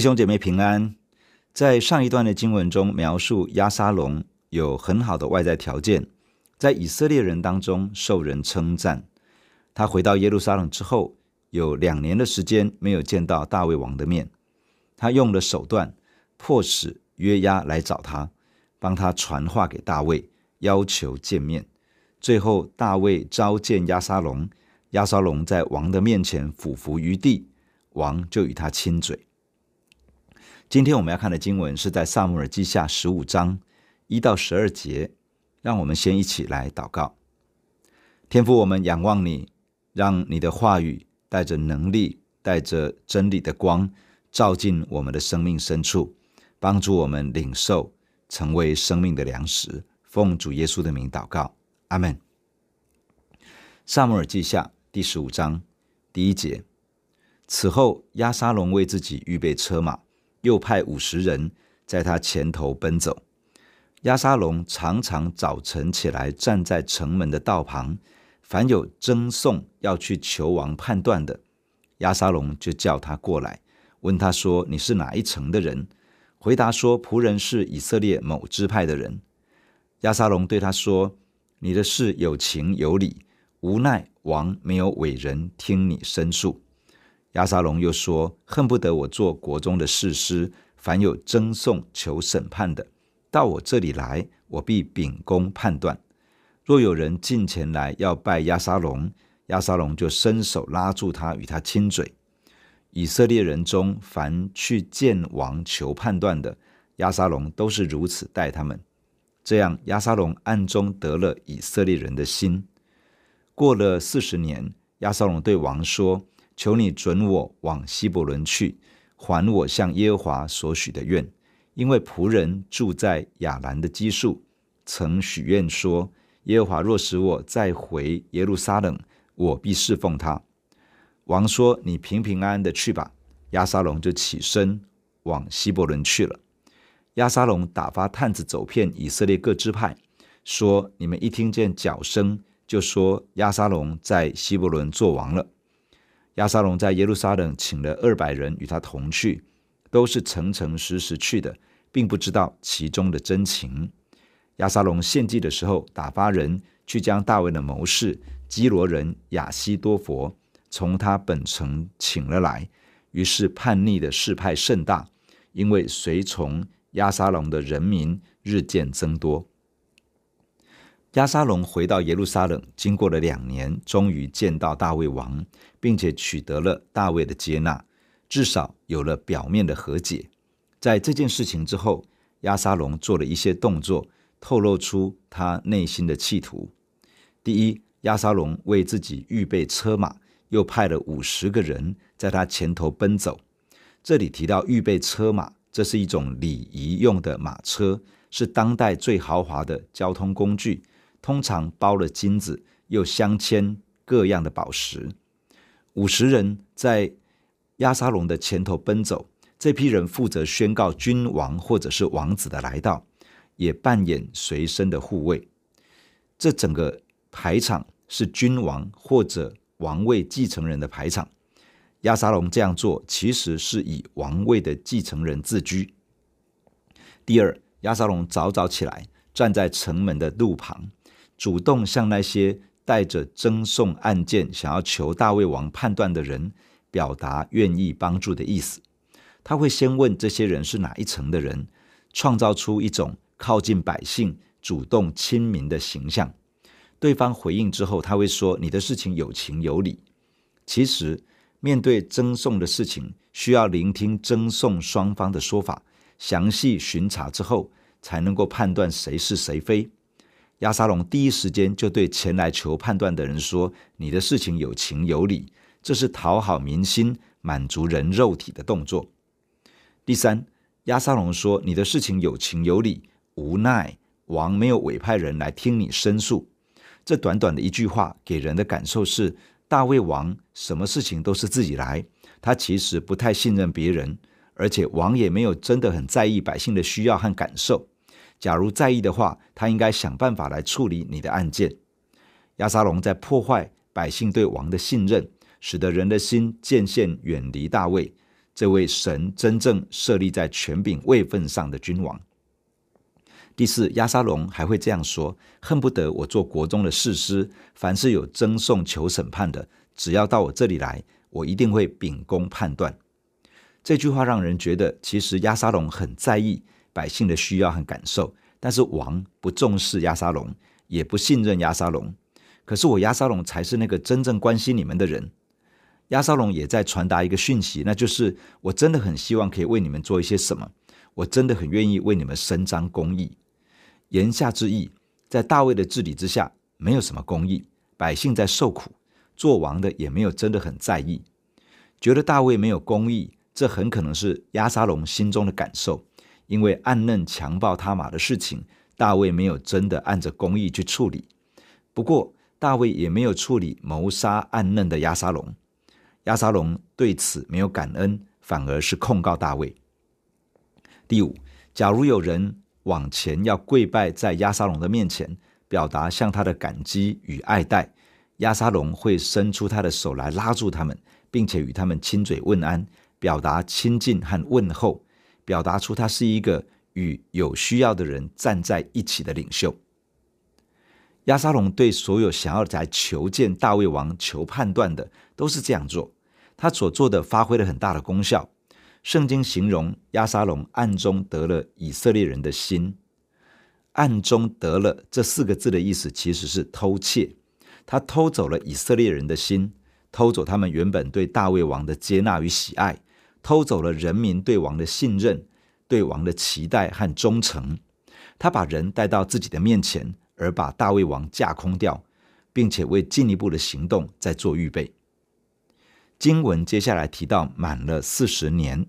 弟兄姐妹平安。在上一段的经文中，描述亚沙龙有很好的外在条件，在以色列人当中受人称赞。他回到耶路撒冷之后，有两年的时间没有见到大卫王的面。他用了手段，迫使约押来找他，帮他传话给大卫，要求见面。最后，大卫召见亚沙龙，亚沙龙在王的面前俯伏于地，王就与他亲嘴。今天我们要看的经文是在撒母耳记下十五章一到十二节，让我们先一起来祷告。天父，我们仰望你，让你的话语带着能力、带着真理的光，照进我们的生命深处，帮助我们领受，成为生命的粮食。奉主耶稣的名祷告，阿门。撒母耳记下第十五章第一节，此后押沙龙为自己预备车马。又派五十人在他前头奔走。亚沙龙常常早晨起来站在城门的道旁，凡有争讼要去求王判断的，亚沙龙就叫他过来，问他说：“你是哪一城的人？”回答说：“仆人是以色列某支派的人。”亚沙龙对他说：“你的事有情有理，无奈王没有委人听你申诉。”亚沙龙又说：“恨不得我做国中的士师，凡有争讼求审判的，到我这里来，我必秉公判断。若有人近前来要拜亚沙龙，亚沙龙就伸手拉住他，与他亲嘴。以色列人中凡去见王求判断的，亚沙龙都是如此待他们。这样，亚沙龙暗中得了以色列人的心。过了四十年，亚沙龙对王说。”求你准我往希伯伦去，还我向耶和华所许的愿，因为仆人住在亚兰的基述，曾许愿说：耶和华若使我再回耶路撒冷，我必侍奉他。王说：你平平安安的去吧。亚沙龙就起身往希伯伦去了。亚沙龙打发探子走遍以色列各支派，说：你们一听见脚声，就说亚沙龙在希伯伦做王了。亚沙龙在耶路撒冷请了二百人与他同去，都是诚诚实实去的，并不知道其中的真情。亚沙龙献祭的时候，打发人去将大卫的谋士基罗人亚希多弗从他本城请了来，于是叛逆的事派甚大，因为随从亚沙龙的人民日渐增多。亚沙龙回到耶路撒冷，经过了两年，终于见到大卫王，并且取得了大卫的接纳，至少有了表面的和解。在这件事情之后，亚沙龙做了一些动作，透露出他内心的企图。第一，亚沙龙为自己预备车马，又派了五十个人在他前头奔走。这里提到预备车马，这是一种礼仪用的马车，是当代最豪华的交通工具。通常包了金子，又镶嵌各样的宝石。五十人在亚沙龙的前头奔走，这批人负责宣告君王或者是王子的来到，也扮演随身的护卫。这整个排场是君王或者王位继承人的排场。亚沙龙这样做，其实是以王位的继承人自居。第二，亚沙龙早早起来，站在城门的路旁。主动向那些带着争讼案件想要求大卫王判断的人表达愿意帮助的意思。他会先问这些人是哪一层的人，创造出一种靠近百姓、主动亲民的形象。对方回应之后，他会说：“你的事情有情有理。”其实，面对争讼的事情，需要聆听争讼双方的说法，详细巡查之后，才能够判断谁是谁非。亚沙龙第一时间就对前来求判断的人说：“你的事情有情有理，这是讨好民心、满足人肉体的动作。”第三，亚沙龙说：“你的事情有情有理，无奈王没有委派人来听你申诉。”这短短的一句话，给人的感受是：大卫王什么事情都是自己来，他其实不太信任别人，而且王也没有真的很在意百姓的需要和感受。假如在意的话，他应该想办法来处理你的案件。押沙龙在破坏百姓对王的信任，使得人的心渐渐远离大卫，这位神真正设立在权柄位分上的君王。第四，亚沙龙还会这样说：“恨不得我做国中的士师，凡是有争讼求审判的，只要到我这里来，我一定会秉公判断。”这句话让人觉得，其实亚沙龙很在意百姓的需要和感受，但是王不重视押沙龙，也不信任押沙龙。可是我押沙龙才是那个真正关心你们的人。押沙龙也在传达一个讯息，那就是我真的很希望可以为你们做一些什么，我真的很愿意为你们伸张公义。言下之意，在大卫的治理之下，没有什么公义，百姓在受苦，做王的也没有真的很在意，觉得大卫没有公义，这很可能是押沙龙心中的感受，因为暗嫩强暴他玛的事情，大卫没有真的按着公义去处理。不过，大卫也没有处理谋杀暗嫩的押沙龙。押沙龙对此没有感恩，反而是控告大卫。第五，假如有人往前要跪拜在押沙龙的面前，表达向他的感激与爱戴，押沙龙会伸出他的手来拉住他们，并且与他们亲嘴问安，表达亲近和问候，表达出他是一个与有需要的人站在一起的领袖。亚沙龙对所有想要来求见大卫王、求判断的，都是这样做。他所做的发挥了很大的功效。圣经形容亚沙龙暗中得了以色列人的心。暗中得了这四个字的意思，其实是偷窃。他偷走了以色列人的心，偷走他们原本对大卫王的接纳与喜爱，偷走了人民对王的信任、对王的期待和忠诚。他把人带到自己的面前，而把大卫王架空掉，并且为进一步的行动在做预备。经文接下来提到满了四十年，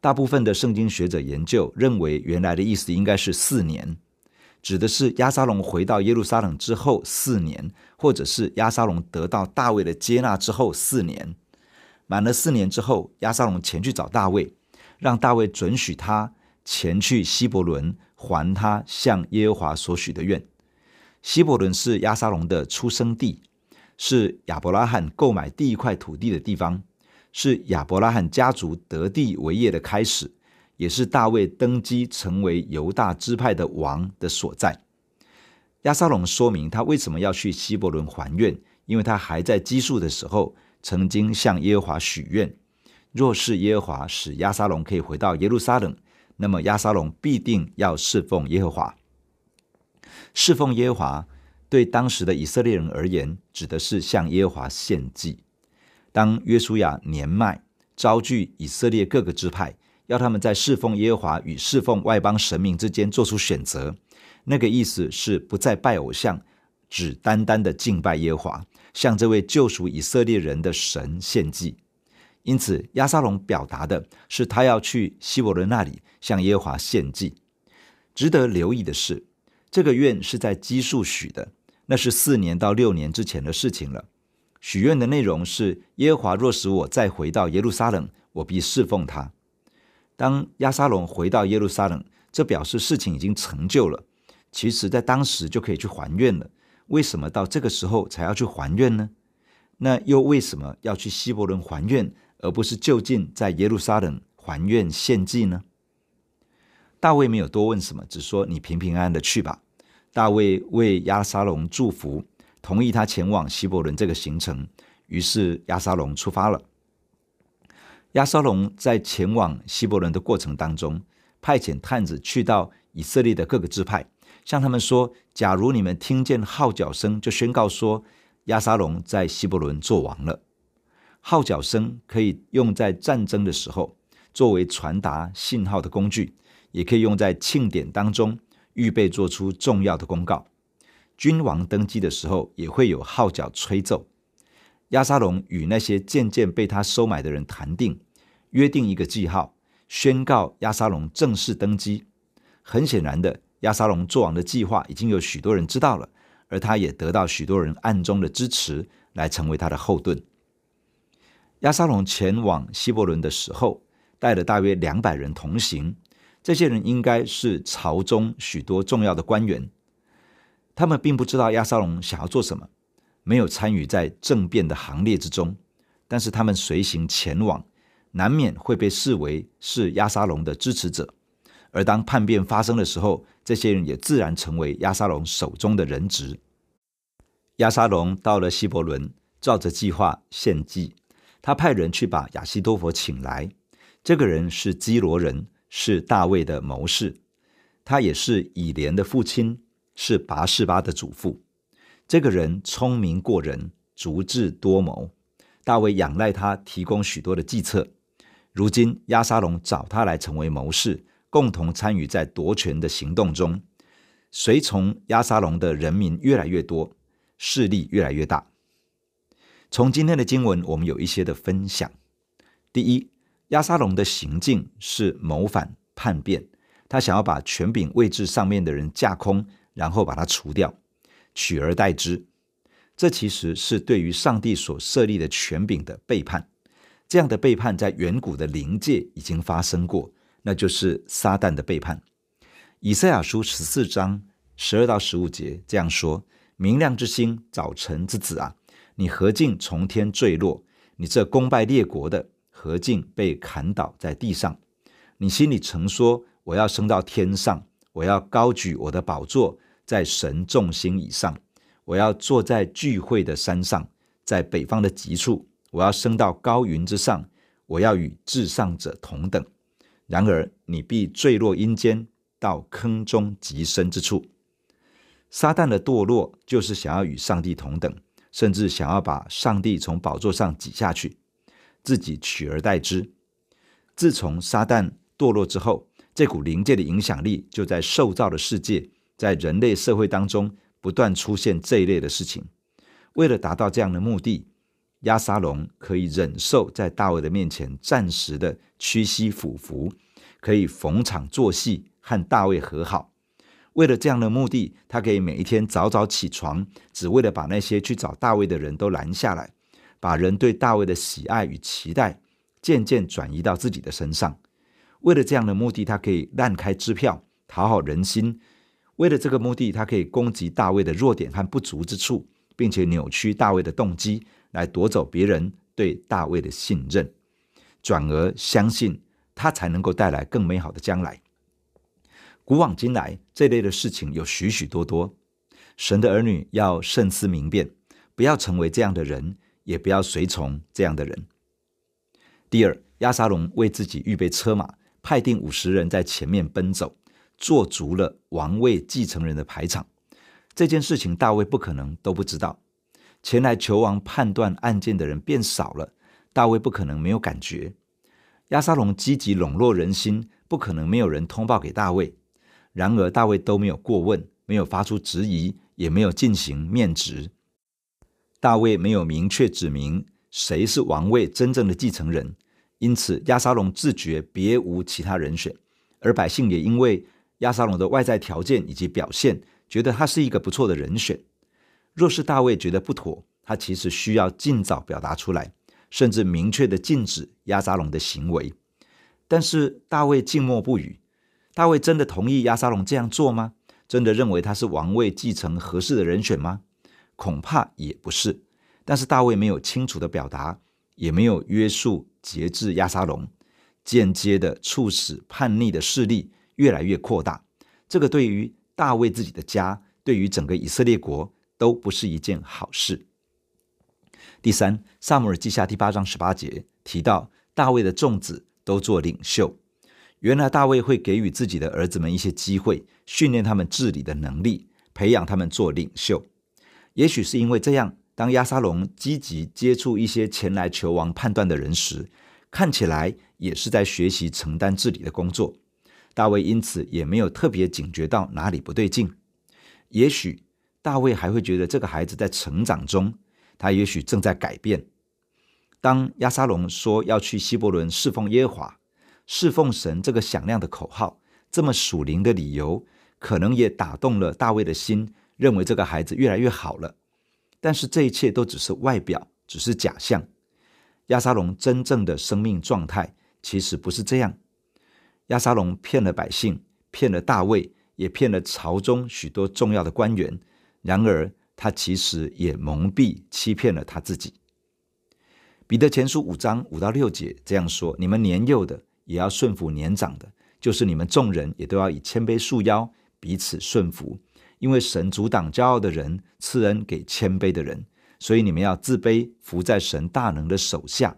大部分的圣经学者研究认为，原来的意思应该是四年，指的是押沙龙回到耶路撒冷之后四年，或者是押沙龙得到大卫的接纳之后四年。满了四年之后，亚沙龙前去找大卫，让大卫准许他前去希伯伦还他向耶和华所许的愿。希伯伦是亚沙龙的出生地。是亚伯拉罕购买第一块土地的地方，是亚伯拉罕家族得地为业的开始，也是大卫登基成为犹大支派的王的所在。亚沙龙说明他为什么要去希伯伦还愿，因为他还在基述的时候，曾经向耶和华许愿，若是耶和华使亚沙龙可以回到耶路撒冷，那么亚沙龙必定要侍奉耶和华，侍奉耶和华。对当时的以色列人而言，指的是向耶和华献祭。当约书亚年迈，召聚以色列各个支派，要他们在侍奉耶和华与侍奉外邦神明之间做出选择，那个意思是不再拜偶像，只单单的敬拜耶和华，向这位救赎以色列人的神献祭。因此，押沙龙表达的是他要去希伯伦那里向耶和华献祭。值得留意的是，这个愿是在基述许的。那是四年到六年之前的事情了。许愿的内容是：耶和华若使我再回到耶路撒冷，我必侍奉他。当押沙龙回到耶路撒冷，这表示事情已经成就了。其实，在当时就可以去还愿了。为什么到这个时候才要去还愿呢？那又为什么要去希伯伦还愿，而不是就近在耶路撒冷还愿献祭呢？大卫没有多问什么，只说：“你平平安安的去吧。”大卫为亚沙龙祝福，同意他前往希伯伦这个行程。于是亚沙龙出发了。亚沙龙在前往希伯伦的过程当中，派遣探子去到以色列的各个支派，向他们说：假如你们听见号角声，就宣告说亚沙龙在希伯伦做王了。号角声可以用在战争的时候，作为传达信号的工具，也可以用在庆典当中。预备做出重要的公告，君王登基的时候也会有号角吹奏。亚沙龙与那些渐渐被他收买的人谈定，约定一个记号，宣告亚沙龙正式登基。很显然的，亚沙龙做王的计划已经有许多人知道了，而他也得到许多人暗中的支持，来成为他的后盾。亚沙龙前往希伯伦的时候，带了大约两百人同行。这些人应该是朝中许多重要的官员，他们并不知道亚沙龙想要做什么，没有参与在政变的行列之中，但是他们随行前往，难免会被视为是亚沙龙的支持者。而当叛变发生的时候，这些人也自然成为押沙龙手中的人质。押沙龙到了希伯伦，照着计划献祭。他派人去把亚西多弗请来。这个人是基罗人，是大卫的谋士，他也是以莲的父亲，是拔示巴的祖父。这个人聪明过人，足智多谋。大卫仰赖他提供许多的计策。如今押沙龙找他来成为谋士。共同参与在夺权的行动中，随从押沙龙的人民越来越多，势力越来越大。从今天的经文，我们有一些的分享。第一，押沙龙的行径是谋反叛变，他想要把权柄位置上面的人架空，然后把他除掉，取而代之。这其实是对于上帝所设立的权柄的背叛。这样的背叛在远古的灵界已经发生过。那就是撒旦的背叛。以赛亚书十四章十二到十五节这样说：“明亮之星，早晨之子啊，你何竟从天坠落？你这功败列国的，何竟被砍倒在地上？你心里曾说：我要升到天上，我要高举我的宝座在神众星以上，我要坐在聚会的山上，在北方的极处，我要升到高云之上，我要与至上者同等。”然而，你必坠落阴间，到坑中极深之处。撒旦的堕落，就是想要与上帝同等，甚至想要把上帝从宝座上挤下去，自己取而代之。自从撒旦堕落之后，这股灵界的影响力就在受造的世界，在人类社会当中不断出现这一类的事情。为了达到这样的目的，亚沙龙可以忍受在大卫的面前暂时的屈膝俯伏，可以逢场作戏和大卫和好。为了这样的目的，他可以每一天早早起床，只为了把那些去找大卫的人都拦下来，把人对大卫的喜爱与期待渐渐转移到自己的身上。为了这样的目的，他可以滥开支票，讨好人心。为了这个目的，他可以攻击大卫的弱点和不足之处，并且扭曲大卫的动机。来夺走别人对大卫的信任，转而相信他才能够带来更美好的将来。古往今来，这类的事情有许许多多。神的儿女要慎思明辨，不要成为这样的人，也不要随从这样的人。第二，亚沙龙为自己预备车马，派定五十人在前面奔走，做足了王位继承人的排场。这件事情，大卫不可能都不知道。前来求王判断案件的人变少了，大卫不可能没有感觉。押沙龙积极笼络人心，不可能没有人通报给大卫。然而大卫都没有过问，没有发出质疑，也没有进行面质。大卫没有明确指明谁是王位真正的继承人，因此押沙龙自觉别无其他人选，而百姓也因为押沙龙的外在条件以及表现，觉得他是一个不错的人选。若是大卫觉得不妥，他其实需要尽早表达出来，甚至明确的禁止押沙龙的行为。但是大卫静默不语。大卫真的同意押沙龙这样做吗？真的认为他是王位继承合适的人选吗？恐怕也不是。但是大卫没有清楚的表达，也没有约束节制押沙龙，间接的促使叛逆的势力越来越扩大。这个对于大卫自己的家，对于整个以色列国，都不是一件好事。第三，撒母耳记下第八章十八节提到，大卫的众子都做领袖。原来大卫会给予自己的儿子们一些机会，训练他们治理的能力，培养他们做领袖。也许是因为这样，当亚沙龙积极接触一些前来求王判断的人时，看起来也是在学习承担治理的工作。大卫因此也没有特别警觉到哪里不对劲。也许。大卫还会觉得这个孩子在成长中，他也许正在改变。当亚沙龙说要去希伯伦侍奉耶和华、侍奉神这个响亮的口号，这么属灵的理由，可能也打动了大卫的心，认为这个孩子越来越好了。但是这一切都只是外表，只是假象。亚沙龙真正的生命状态其实不是这样。亚沙龙骗了百姓，骗了大卫，也骗了朝中许多重要的官员。然而，他其实也蒙蔽、欺骗了他自己。彼得前书五章五到六节这样说：你们年幼的也要顺服年长的，就是你们众人也都要以谦卑束腰，彼此顺服。因为神阻挡骄傲的人，赐恩给谦卑的人，所以你们要自卑，服在神大能的手下。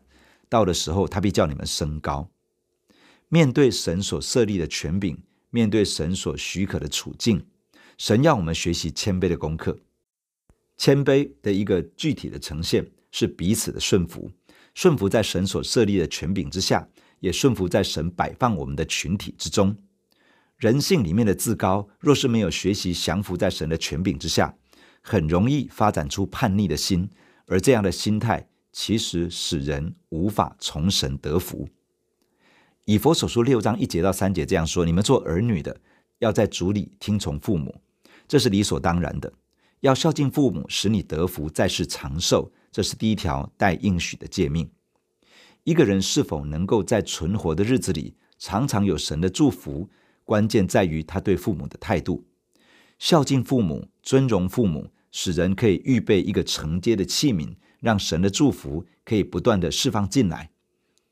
到的时候，他必叫你们升高。面对神所设立的权柄，面对神所许可的处境，神要我们学习谦卑的功课。谦卑的一个具体的呈现是彼此的顺服，顺服在神所设立的权柄之下，也顺服在神摆放我们的群体之中。人性里面的自高，若是没有学习降服在神的权柄之下，很容易发展出叛逆的心，而这样的心态其实使人无法从神得福。以弗所书六章一节到三节这样说：“你们做儿女的，要在主里听从父母，这是理所当然的；要孝敬父母，使你得福，在世长寿，这是第一条带应许的诫命。一个人是否能够在存活的日子里，常常有神的祝福，关键在于他对父母的态度。孝敬父母，尊荣父母，使人可以预备一个承接的器皿，让神的祝福可以不断地释放进来。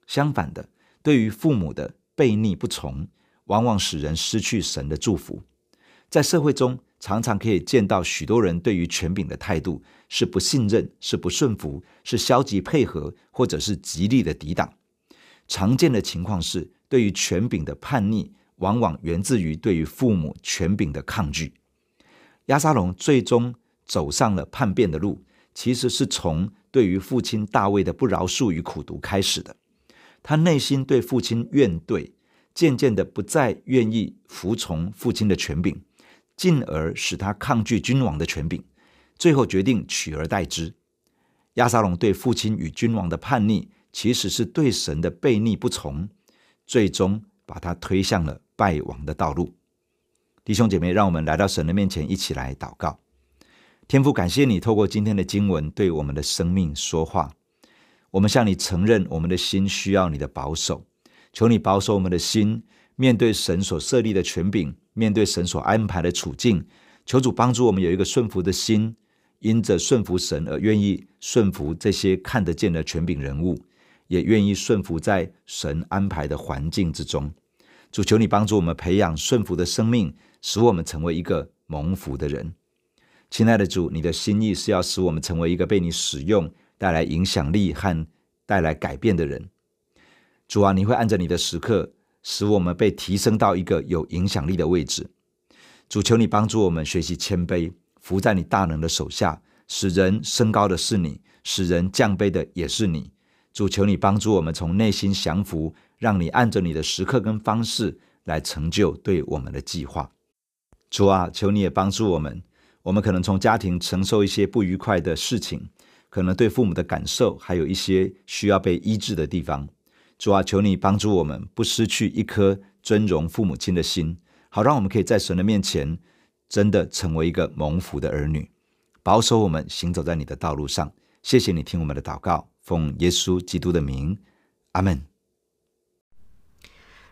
相反的，对于父母的悖逆不从，往往使人失去神的祝福。在社会中，常常可以见到许多人对于权柄的态度是不信任、是不顺服、是消极配合，或者是极力的抵挡。常见的情况是，对于权柄的叛逆，往往源自于对于父母权柄的抗拒。亚沙龙最终走上了叛变的路，其实是从对于父亲大卫的不饶恕与苦毒开始的。他内心对父亲怨怼，渐渐的不再愿意服从父亲的权柄，进而使他抗拒君王的权柄，最后决定取而代之。亚撒龙对父亲与君王的叛逆，其实是对神的悖逆不从，最终把他推向了败亡的道路。弟兄姐妹，让我们来到神的面前，一起来祷告。天父，感谢你透过今天的经文对我们的生命说话。我们向你承认，我们的心需要你的保守，求你保守我们的心，面对神所设立的权柄，面对神所安排的处境，求主帮助我们有一个顺服的心，因着顺服神而愿意顺服这些看得见的权柄人物，也愿意顺服在神安排的环境之中。主，求你帮助我们培养顺服的生命，使我们成为一个蒙福的人。亲爱的主，你的心意是要使我们成为一个被你使用。带来影响力和带来改变的人，主啊，你会按着你的时刻，使我们被提升到一个有影响力的位置。主，求你帮助我们学习谦卑，伏在你大能的手下，使人升高的是你，使人降卑的也是你。主，求你帮助我们从内心降服，让你按着你的时刻跟方式来成就对我们的计划。主啊，求你也帮助我们，我们可能从家庭承受一些不愉快的事情。可能对父母的感受还有一些需要被医治的地方，主啊，求你帮助我们不失去一颗尊荣父母亲的心，好让我们可以在神的面前真的成为一个蒙福的儿女，保守我们行走在你的道路上。谢谢你听我们的祷告，奉耶稣基督的名，阿门。